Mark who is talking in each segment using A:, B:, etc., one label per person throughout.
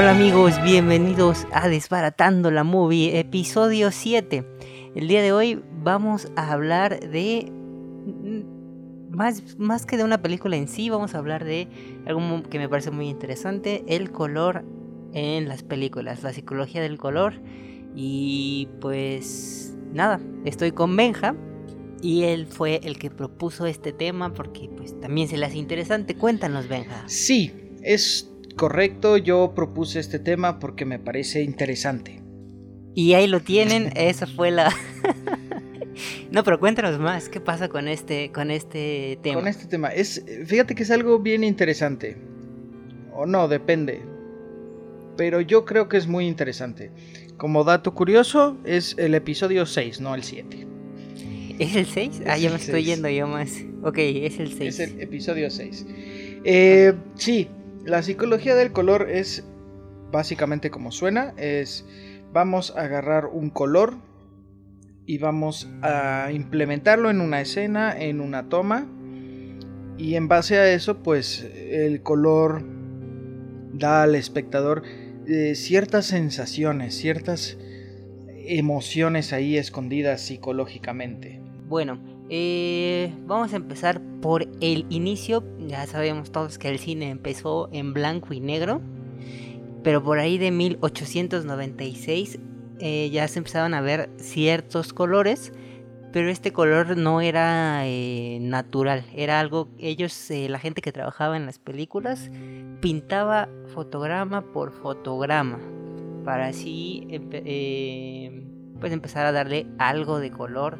A: Hola amigos, bienvenidos a Desbaratando la Movie, episodio 7. El día de hoy vamos a hablar de... mm, Más, más que de una película en sí, vamos a hablar de algo que me parece muy interesante, el color en las películas, la psicología del color. Y pues nada, estoy con Benja y él fue el que propuso este tema porque pues también se le hace interesante. Cuéntanos Benja.
B: Sí, es correcto, yo propuse este tema porque me parece interesante.
A: Y ahí lo tienen, esa fue la... no, pero cuéntanos más, ¿qué pasa con este, con este tema?
B: Con este tema, es, fíjate que es algo bien interesante. O no, depende. Pero yo creo que es muy interesante. Como dato curioso, es el episodio 6, no el 7.
A: ¿Es el 6? Ah,
B: Es
A: ya me estoy yendo yo más. Ok, es el 6.
B: Es el episodio 6. Eh, sí, la psicología del color es básicamente como suena. Es vamos a agarrar un color y vamos a implementarlo en una escena, en una toma. Y en base a eso, pues el color da al espectador eh, ciertas sensaciones, ciertas emociones ahí escondidas psicológicamente.
A: Bueno, eh, vamos a empezar por el inicio. Ya sabemos todos que el cine empezó en blanco y negro. Pero por ahí de 1896 eh, ya se empezaban a ver ciertos colores. Pero este color no era eh, natural. Era algo, ellos, la gente que trabajaba en las películas, pintaba fotograma por fotograma. Para así pues empezar a darle algo de color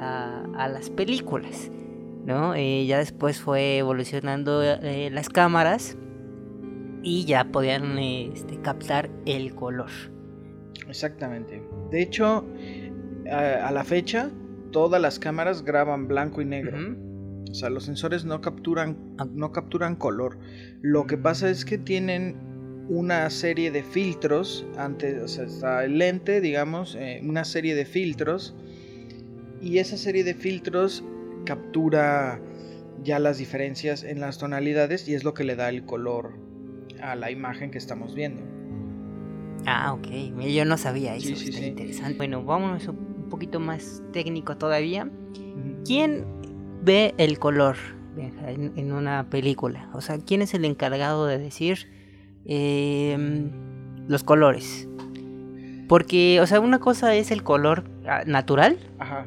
A: a, a las películas, ¿no? Eh, ya después fue evolucionando eh, las cámaras y ya podían este, captar el color.
B: Exactamente. De hecho, a, a la fecha, todas las cámaras graban blanco y negro. O sea, los sensores no capturan,
A: Ah.
B: no capturan color. Lo que pasa es que tienen una serie de filtros antes, o sea, está el lente, digamos, eh, una serie de filtros y esa serie de filtros captura ya las diferencias en las tonalidades y es lo que le da el color a la imagen que estamos viendo.
A: Ah, ok. Yo no sabía eso.
B: Sí, sí, sí.
A: interesante. Bueno, vámonos un poquito más técnico todavía. ¿Quién ve el color en, una película? O sea, ¿quién es el encargado de decir em, los colores? Porque, o sea, una cosa es el color ah, natural
B: Ajá,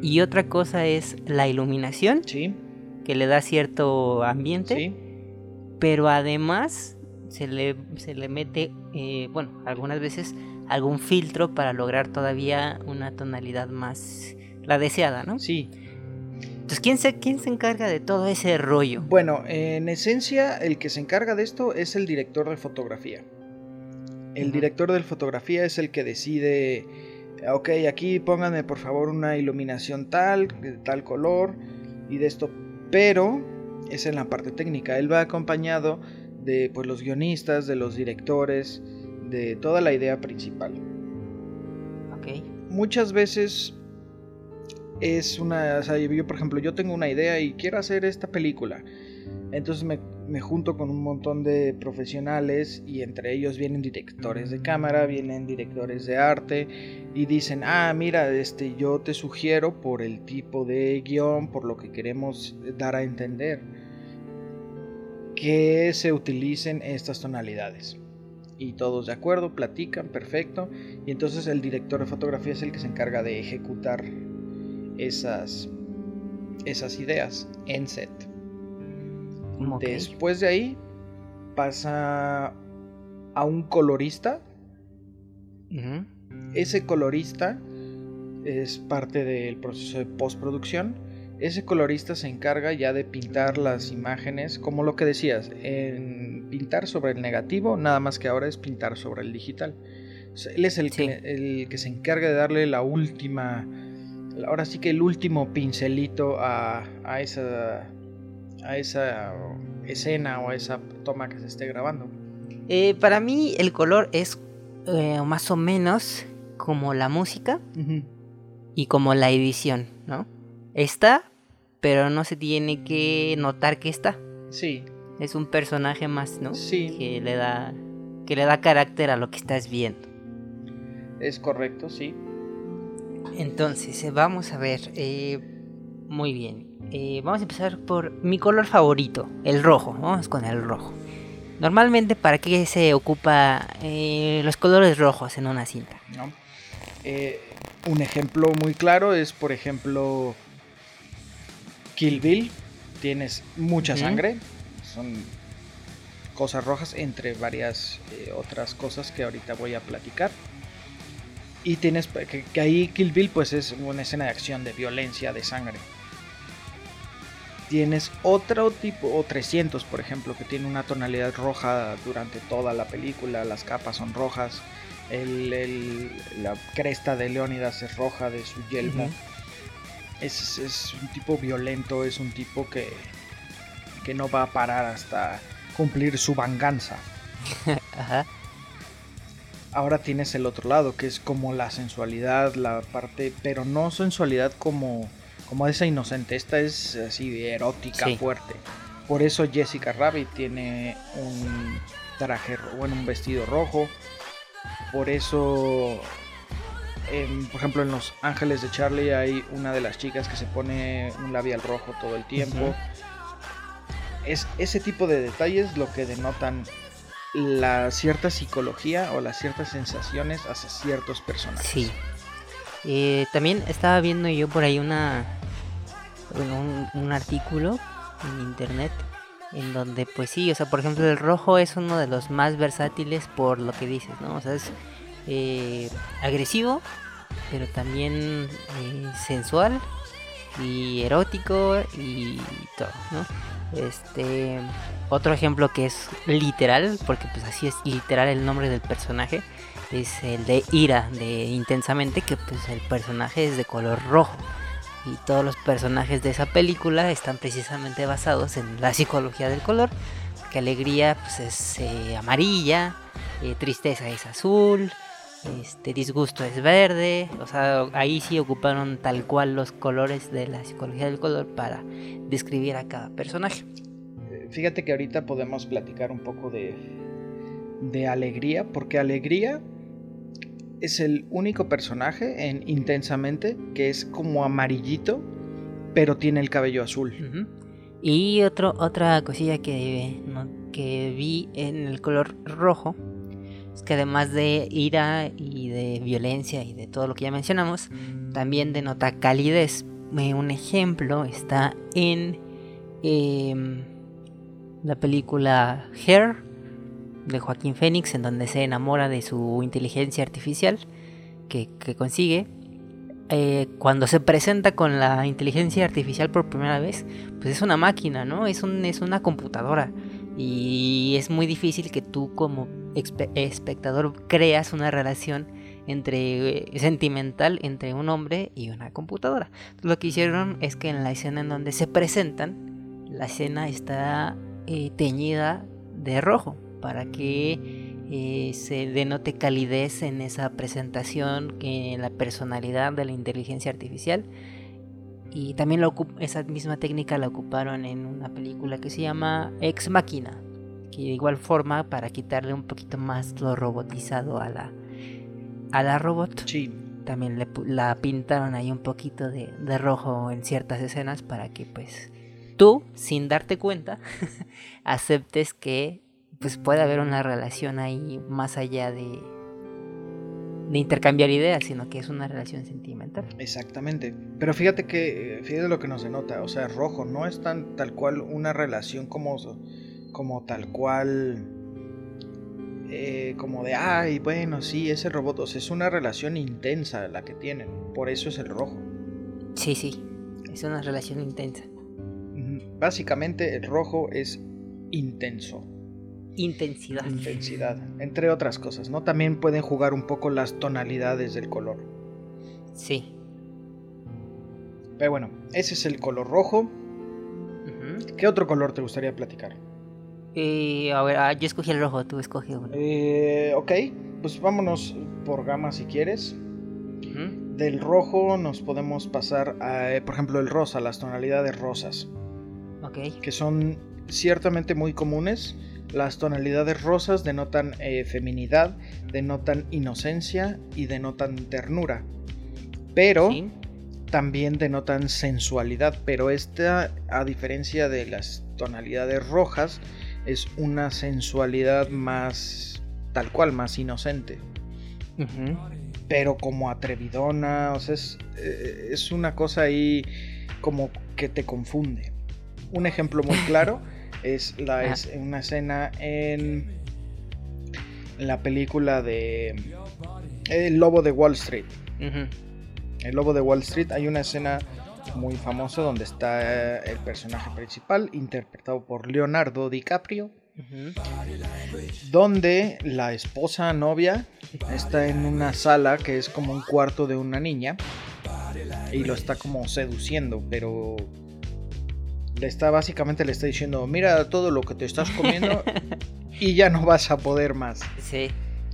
A: y otra cosa es la iluminación
B: sí,
A: que le da cierto ambiente,
B: sí.
A: pero además se le, se le mete, eh, bueno, algunas veces algún filtro para lograr todavía una tonalidad más la deseada, ¿no?
B: Sí,
A: Entonces, ¿quién se, quién se encarga de todo ese rollo?
B: Bueno, en esencia, el que se encarga de esto es el director de fotografía. El director de fotografía es el que decide, ok, aquí pónganme por favor una iluminación tal, de tal color y de esto, pero es en la parte técnica. Él va acompañado de pues, los guionistas, de los directores, de toda la idea principal
A: Ok.
B: muchas veces es una, o sea, yo por ejemplo, yo tengo una idea y quiero hacer esta película. Entonces me, me junto con un montón de profesionales y entre ellos vienen directores de cámara, vienen directores de arte y dicen, ah, mira, este, yo te sugiero por el tipo de guion, por lo que queremos dar a entender, que se utilicen estas tonalidades. Y todos de acuerdo, platican, perfecto. Y entonces el director de fotografía es el que se encarga de ejecutar esas, esas ideas en set. Después de ahí pasa a un colorista. Ese colorista es parte del proceso de postproducción. Ese colorista se encarga ya de pintar las imágenes, como lo que decías, en pintar sobre el negativo, nada más que ahora es pintar sobre el digital. Él es el,
A: Sí.
B: que, el que se encarga de darle la última, ahora sí que el último pincelito a, a esa, a esa escena o a esa toma que se esté grabando.
A: Eh, para mí el color es eh, más o menos como la música y como la edición, ¿no? Está, pero no se tiene que notar que está.
B: Sí,
A: Es un personaje más, ¿no?
B: Sí.
A: Que le da que le da carácter a lo que estás viendo.
B: Es correcto, sí.
A: Entonces, eh, vamos a ver. eh, muy bien. Eh, vamos a empezar por mi color favorito, el rojo. Vamos con el rojo. Normalmente, ¿para qué se ocupa eh, los colores rojos en una cinta?
B: ¿no? Eh, un ejemplo muy claro es, por ejemplo, Kill Bill. Tienes mucha sangre. Son cosas rojas entre varias otras cosas que ahorita voy a platicar. Y tienes que, que ahí Kill Bill pues es una escena de acción, de violencia, de sangre. Tienes otro tipo, o 300 por ejemplo, que tiene una tonalidad roja durante toda la película, las capas son rojas, el- el- la cresta de Leónidas es roja de su yelmo. Es, es un tipo violento, es un tipo que, que no va a parar hasta cumplir su venganza.
A: Ajá.
B: Ahora tienes el otro lado, que es como la sensualidad, la parte, pero no sensualidad como, como esa inocente, esta es así erótica,
A: Sí.
B: fuerte. Por eso Jessica Rabbit tiene un traje, bueno, un vestido rojo. Por eso, em, por ejemplo, en Los Ángeles de Charlie hay una de las chicas que se pone un labial rojo todo el tiempo. Es ese tipo de detalles lo que denotan la cierta psicología o las ciertas sensaciones hacia ciertos personajes.
A: Sí. Eh, también estaba viendo yo por ahí una un artículo en internet en donde pues sí, o sea, por ejemplo el rojo es uno de los más versátiles por lo que dices, ¿no? O sea, es eh, agresivo, pero también eh, sensual y erótico y todo, ¿no? Este otro ejemplo que es literal, porque pues así es literal el nombre del personaje, es el de Ira de Intensamente, que pues el personaje es de color rojo. Y todos los personajes de esa película están precisamente basados en la psicología del color. Que alegría pues es eh, amarilla, eh, tristeza es azul, este disgusto es verde. O sea, ahí sí ocuparon tal cual los colores de la psicología del color para describir a cada personaje.
B: Eh, Fíjate que ahorita podemos platicar un poco de, de alegría, porque alegría es el único personaje en Intensamente que es como amarillito, pero tiene el cabello azul.
A: Y otro, otra cosilla que, que vi en el color rojo es que además de ira y de violencia y de todo lo que ya mencionamos, también denota calidez. Eh, Un ejemplo está en em, la película Hair de Joaquín Phoenix, en donde se enamora de su inteligencia artificial que, consigue. Eh, cuando se presenta con la inteligencia artificial por primera vez, pues es una máquina, ¿no? Es, un, es una computadora. Y es muy difícil que tú como espectador creas una relación entre eh, sentimental entre un hombre y una computadora. Lo que hicieron es que en la escena en donde se presentan, la escena está eh, teñida de rojo para que eh, se denote calidez en esa presentación, en la personalidad de la inteligencia artificial. Y también la esa misma técnica la ocuparon en una película que se llama Ex Machina, que de igual forma para quitarle un poquito más lo robotizado a la, a la robot,
B: Sí,
A: también le la pintaron ahí un poquito de, de rojo en ciertas escenas para que pues tú, sin darte cuenta, aceptes que pues puede haber una relación ahí más allá de, de intercambiar ideas, sino que es una relación sentimental.
B: exactamente. Pero fíjate que, fíjate lo que nos denota, o sea, rojo no es tan tal cual una relación como, como tal cual, eh, como de, ay, bueno, sí, ese robot, o sea, es una relación intensa la que tienen, por eso es el rojo.
A: Sí, sí, es una relación intensa.
B: Básicamente el rojo es intenso.
A: Intensidad.
B: intensidad, entre otras cosas, ¿no? También pueden jugar un poco las tonalidades del color.
A: Sí.
B: Pero bueno, ese es el color rojo. ¿Qué otro color te gustaría platicar?
A: Y a ver, ah, yo escogí el rojo, tú escoge uno.
B: Eh, ok, pues vámonos por gama si quieres. Del rojo nos podemos pasar a, eh, por ejemplo, el rosa, las tonalidades rosas,
A: Ok.
B: que son ciertamente muy comunes. Las tonalidades rosas denotan eh, feminidad, denotan inocencia y denotan ternura. Pero también denotan sensualidad. Pero esta, a diferencia de las tonalidades rojas, es una sensualidad más tal cual, más inocente. Pero como atrevidona, o sea, es, eh, es una cosa ahí como que te confunde. Un ejemplo muy claro es, la, es una escena en, la película de El Lobo de Wall Street. El Lobo de Wall Street hay una escena muy famosa donde está el personaje principal interpretado por Leonardo DiCaprio. Donde la esposa novia está en una sala que es como un cuarto de una niña y lo está como seduciendo, pero le está básicamente le está diciendo, mira todo lo que te estás comiendo y ya no vas a poder más.
A: Sí.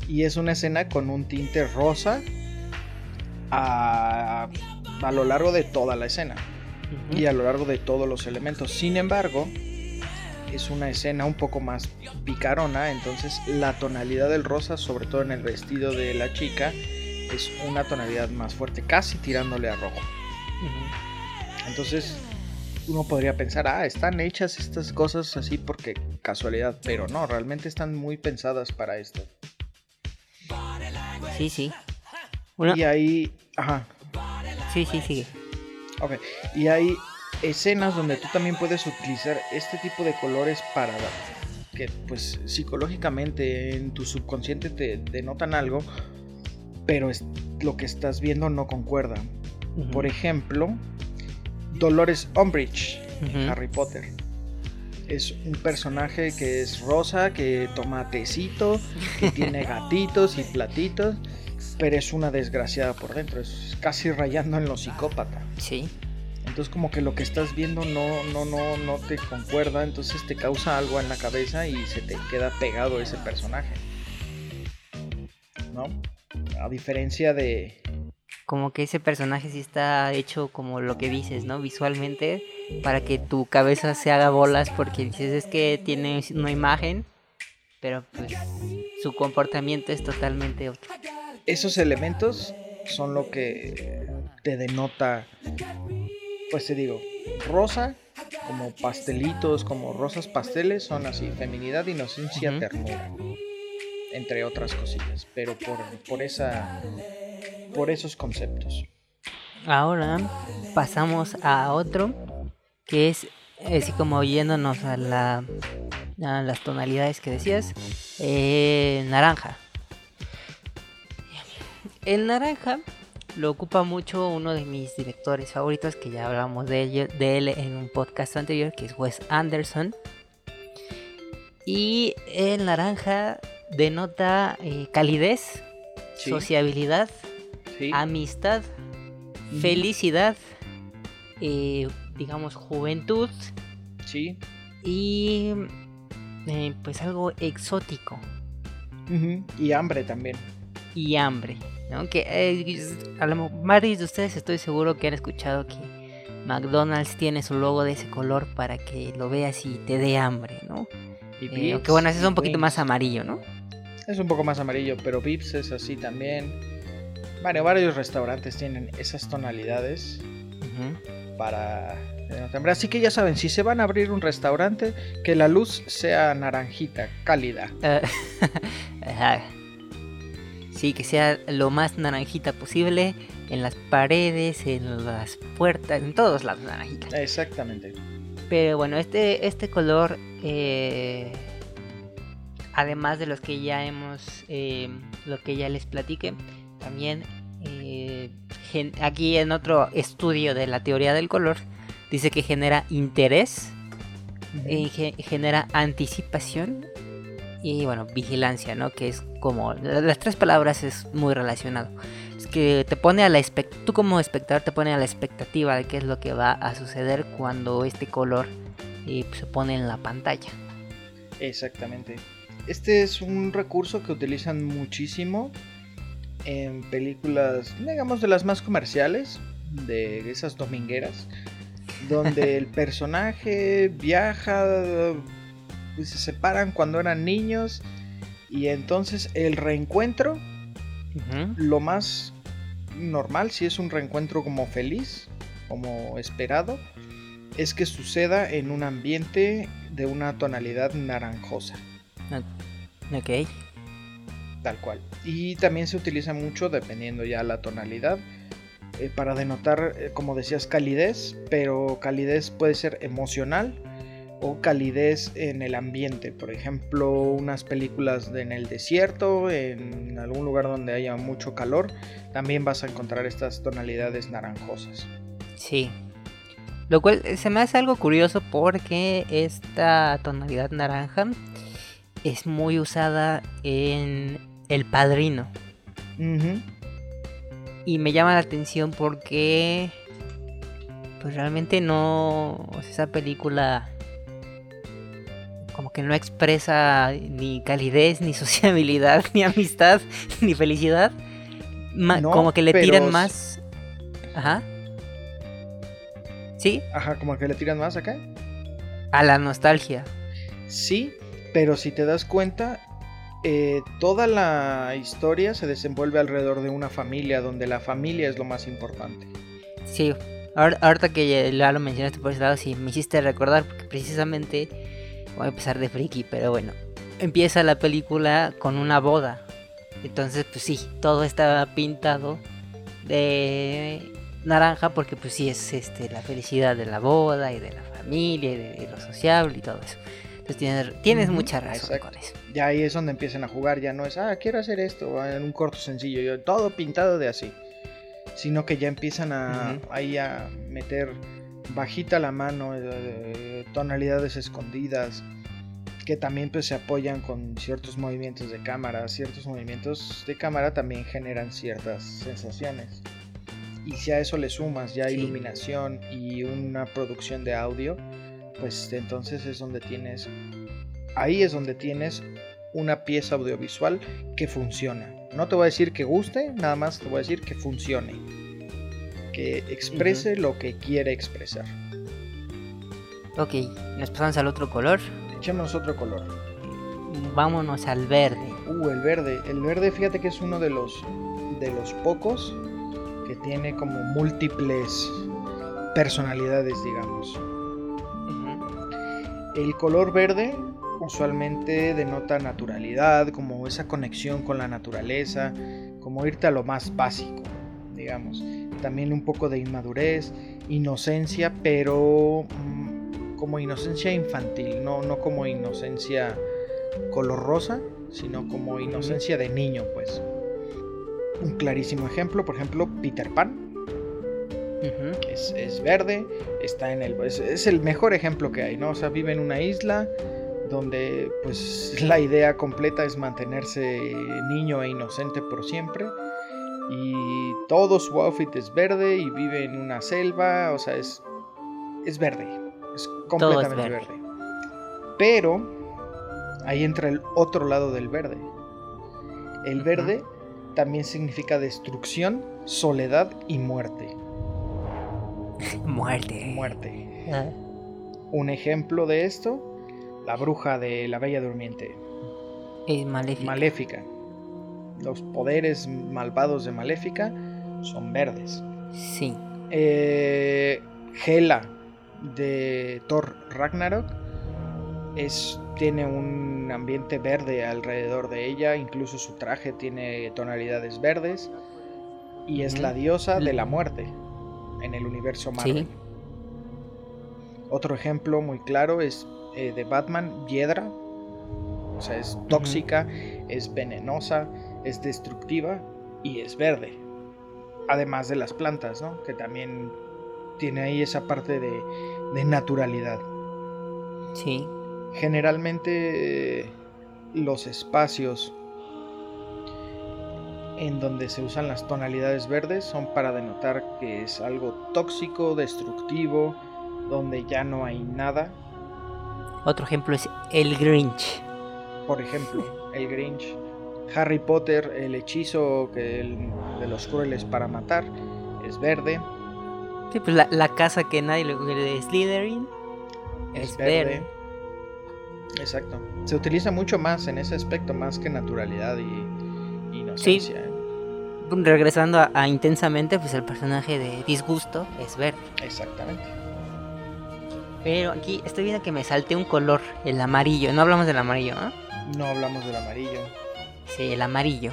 B: Y es una escena con un tinte rosa a, a lo largo de toda la escena y a lo largo de todos los elementos. Sin embargo, es una escena un poco más picarona, entonces la tonalidad del rosa, sobre todo en el vestido de la chica, es una tonalidad más fuerte, casi tirándole a rojo. Entonces uno podría pensar, ah, están hechas estas cosas así porque casualidad, pero no, realmente están muy pensadas para esto.
A: Sí, sí.
B: Y ahí, ajá.
A: Sí, sí, sigue.
B: Ok, y hay escenas donde tú también puedes utilizar este tipo de colores para que pues psicológicamente en tu subconsciente te denotan algo pero es, lo que estás viendo no concuerda. Por ejemplo, Dolores Umbridge, Harry Potter. Es un personaje que es rosa, que toma tecito, que tiene gatitos y platitos, pero es una desgraciada por dentro, es casi rayando en lo psicópata.
A: Sí.
B: Entonces como que lo que estás viendo no, no, no, no te concuerda, entonces te causa algo en la cabeza y se te queda pegado ese personaje. ¿No? A diferencia de...
A: Como que ese personaje sí está hecho como lo que dices, ¿no? Visualmente, para que tu cabeza se haga bolas porque dices es que tiene una imagen, pero pues su comportamiento es totalmente otro.
B: Esos elementos son lo que te denota, pues te digo, rosa, como pastelitos, como rosas pasteles, son así, feminidad, inocencia, ternura entre otras cosillas, pero por, por, esa, por esos conceptos.
A: Ahora pasamos a otro que es así como yéndonos a, la, a las tonalidades que decías, eh, naranja. El naranja lo ocupa mucho uno de mis directores favoritos, que ya hablamos de, de él en un podcast anterior, que es Wes Anderson. Y el naranja denota eh, calidez, sociabilidad, amistad, felicidad, eh, digamos juventud.
B: Sí.
A: Y eh, pues algo exótico.
B: Y hambre también.
A: Y hambre. ¿no? Que a lo varios de ustedes estoy seguro que han escuchado que McDonald's tiene su logo de ese color para que lo veas y te dé hambre, ¿no? Y aunque bueno, ese es un poquito más amarillo, ¿no?
B: Es un poco más amarillo, pero Vips es así también. Bueno, varios restaurantes tienen esas tonalidades para Así que ya saben, si se van a abrir un restaurante, que la luz sea naranjita, cálida. Eh,
A: sí, que sea lo más naranjita posible en las paredes, en las puertas, en todos lados naranjita.
B: Exactamente.
A: Pero bueno, este, este color eh, además de los que ya hemos, eh, lo que ya les platiqué, también eh, aquí en otro estudio de la teoría del color, dice que genera interés, eh, genera anticipación y bueno, vigilancia, ¿no? Que es como, las tres palabras es muy relacionado. Es que te pone a la tú como espectador te pone a la expectativa de qué es lo que va a suceder cuando este color se pone en la pantalla.
B: Exactamente. Este es un recurso que utilizan muchísimo en películas, digamos, de las más comerciales, de esas domingueras, donde el personaje viaja pues, se separan cuando eran niños y entonces el reencuentro, lo más normal, si es un reencuentro como feliz, como esperado, es que suceda en un ambiente de una tonalidad naranjosa.
A: Ok.
B: Tal cual. Y también se utiliza mucho, dependiendo ya la tonalidad, eh, para denotar, eh, como decías, calidez, pero calidez puede ser emocional o calidez en el ambiente. Por ejemplo, unas películas en el desierto, en algún lugar donde haya mucho calor, también vas a encontrar estas tonalidades naranjosas.
A: Sí. Lo cual eh, se me hace algo curioso porque esta tonalidad naranja es muy usada en El Padrino. Y me llama la atención porque pues realmente no esa película como que no expresa ni calidez, ni sociabilidad, ni amistad, ni felicidad. como que le tiran más. Ajá. ¿Sí?
B: Ajá, como que le tiran más acá.
A: A la nostalgia.
B: Sí, pero si te das cuenta, eh, toda la historia se desenvuelve alrededor de una familia, donde la familia es lo más importante.
A: Sí, ahorita que ya lo mencionaste por ese lado, sí, me hiciste recordar, porque precisamente voy a empezar de friki, pero bueno, empieza la película con una boda. Entonces, pues sí, todo está pintado de naranja porque pues sí es este la felicidad de la boda y de la familia y de, lo sociable y todo eso. Entonces tienes, mucha razón con eso.
B: Ya ahí es donde empiezan a jugar, ya no es, ah, quiero hacer esto, en un corto sencillo, yo, todo pintado de así. Sino que ya empiezan a, ahí a meter bajita la mano, eh, tonalidades escondidas, que también pues se apoyan con ciertos movimientos de cámara. Ciertos movimientos de cámara también generan ciertas sensaciones. Y si a eso le sumas ya iluminación y una producción de audio, pues entonces es donde tienes, ahí es donde tienes una pieza audiovisual que funciona. No te voy a decir que guste, nada más te voy a decir que funcione, que exprese lo que quiere expresar.
A: Ok, nos pasamos al otro color.
B: Echémonos otro color.
A: Vámonos al verde.
B: Uh, el verde. El verde, fíjate que es uno de los de los pocos que tiene como múltiples personalidades, digamos. El color verde usualmente denota naturalidad, como esa conexión con la naturaleza, como irte a lo más básico, digamos. También un poco de inmadurez, inocencia, pero mm, como inocencia infantil, no, no como inocencia color rosa, sino como inocencia de niño, pues. Un clarísimo ejemplo, por ejemplo, Peter Pan es, verde, está en el. Es, el mejor ejemplo que hay, ¿no? O sea, vive en una isla donde, pues, la idea completa es mantenerse niño e inocente por siempre. Y todo su outfit es verde y vive en una selva, o sea, es, es verde, es completamente verde. Pero ahí entra el otro lado del verde. El verde también significa destrucción, soledad y muerte.
A: Muerte.
B: Muerte. Ah. Un ejemplo de esto, la bruja de la Bella Durmiente.
A: Es maléfica.
B: Maléfica. Los poderes malvados de Maléfica son verdes.
A: Sí.
B: Eh, Hela de Thor Ragnarok es, tiene un ambiente verde alrededor de ella, incluso su traje tiene tonalidades verdes y es la diosa de la muerte en el universo Marvel. Otro ejemplo muy claro es eh, de Batman, Hiedra. O sea, es tóxica, es venenosa, es destructiva y es verde. Además de las plantas, ¿no? Que también tiene ahí esa parte de, de naturalidad.
A: Sí.
B: Generalmente eh, los espacios en donde se usan las tonalidades verdes son para denotar que es algo tóxico, destructivo, donde ya no hay nada.
A: Otro ejemplo es el Grinch.
B: Por ejemplo, el Grinch. Harry Potter, el hechizo que de los crueles para matar, es verde.
A: Sí, pues la, casa que nadie le de Slytherin es, verde.
B: Exacto. Se utiliza mucho más en ese aspecto, más que naturalidad y, inocencia. ¿eh?
A: Regresando a, intensamente, pues el personaje de disgusto es verde.
B: Exactamente.
A: Pero aquí estoy viendo que me salte un color, el amarillo. No hablamos del amarillo, ¿no?
B: No hablamos del amarillo.
A: Sí, el amarillo.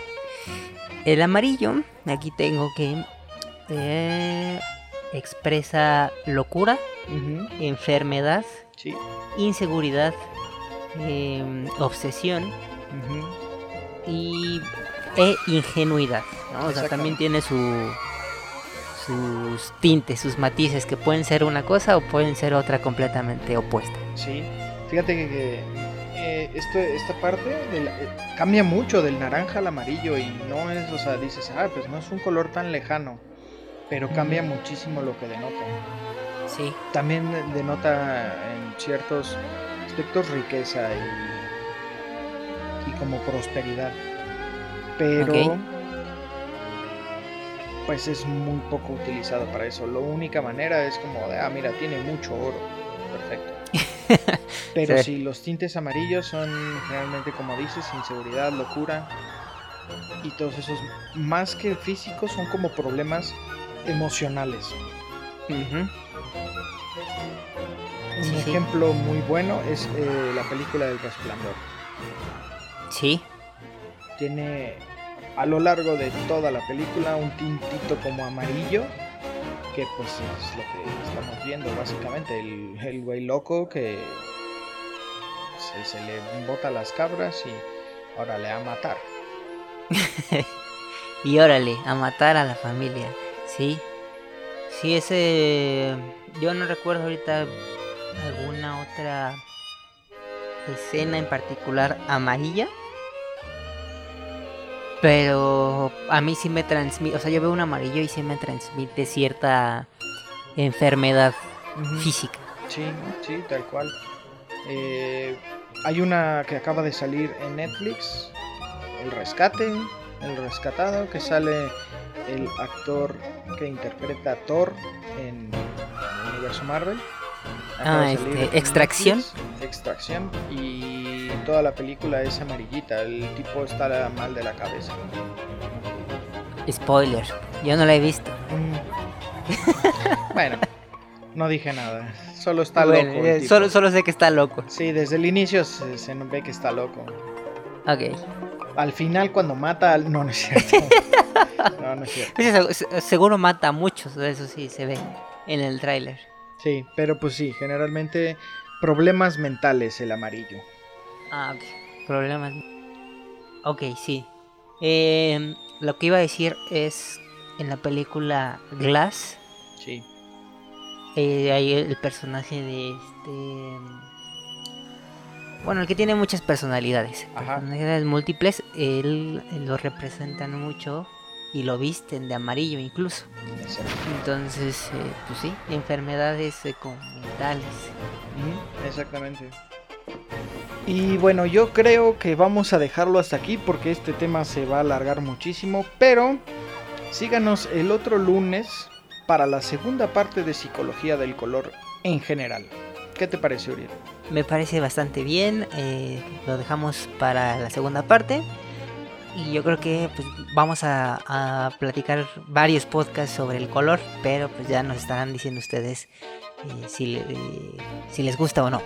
A: El amarillo, aquí tengo que eh, expresa locura, enfermedad, inseguridad, em, obsesión y e ingenuidad. O sea, también tiene su sus tintes, sus matices que pueden ser una cosa o pueden ser otra completamente opuesta.
B: Sí, fíjate que, eh, esto, esta parte eh, cambia mucho del naranja al amarillo y no es, o sea, dices, ah, pues no es un color tan lejano pero cambia muchísimo lo que denota.
A: Sí.
B: También denota en ciertos aspectos riqueza y, y como prosperidad. Pero pues es muy poco utilizado para eso. La única manera es como de, ah, mira, tiene mucho oro. Perfecto. Pero si los tintes amarillos son generalmente, como dices, inseguridad, locura y todos esos, más que físicos, son como problemas emocionales. Un ejemplo muy bueno es eh, la película del resplandor.
A: Sí.
B: Tiene a lo largo de toda la película un tintito como amarillo, que pues es lo que estamos viendo básicamente, el, el güey loco que se, le bota las cabras y órale a matar.
A: y órale, a matar a la familia. Sí. Sí, ese. Yo no recuerdo ahorita alguna otra escena en particular amarilla. Pero a mí sí me transmite. O sea, yo veo un amarillo y sí me transmite cierta enfermedad física.
B: Sí, sí, tal cual. Eh, hay una que acaba de salir en Netflix: El Rescate. El Rescatado, que sale el actor que interpreta a Thor en el universo Marvel.
A: Ah, este, extracción.
B: extracción. Y toda la película es amarillita. El tipo está mal de la cabeza.
A: Spoiler. Yo no la he visto.
B: Mm. bueno, no dije nada. Solo está loco.
A: Eh, solo, solo sé que está loco.
B: Sí, desde el inicio se, se ve que está loco.
A: Ok.
B: Al final, cuando mata. No, no es cierto. No, no es
A: cierto. Seguro mata a muchos, eso sí se ve en el tráiler.
B: Sí, pero pues sí, generalmente problemas mentales el amarillo.
A: Ah, ok. Problemas. Ok, sí. Em, lo que iba a decir es en la película Glass.
B: Sí.
A: Eh, hay el personaje de este. Bueno, el que tiene muchas personalidades. Personalidades múltiples. Él lo representan mucho y lo visten de amarillo incluso. Entonces, eh, pues sí, enfermedades eh, mentales.
B: Exactamente. Y bueno, yo creo que vamos a dejarlo hasta aquí porque este tema se va a alargar muchísimo, pero síganos el otro lunes para la segunda parte de psicología del color en general. ¿Qué te parece, Uriel?
A: Me parece bastante bien, eh, lo dejamos para la segunda parte. Y yo creo que pues, vamos a, platicar varios podcasts sobre el color, pero pues ya nos estarán diciendo ustedes eh, si, si les gusta o no.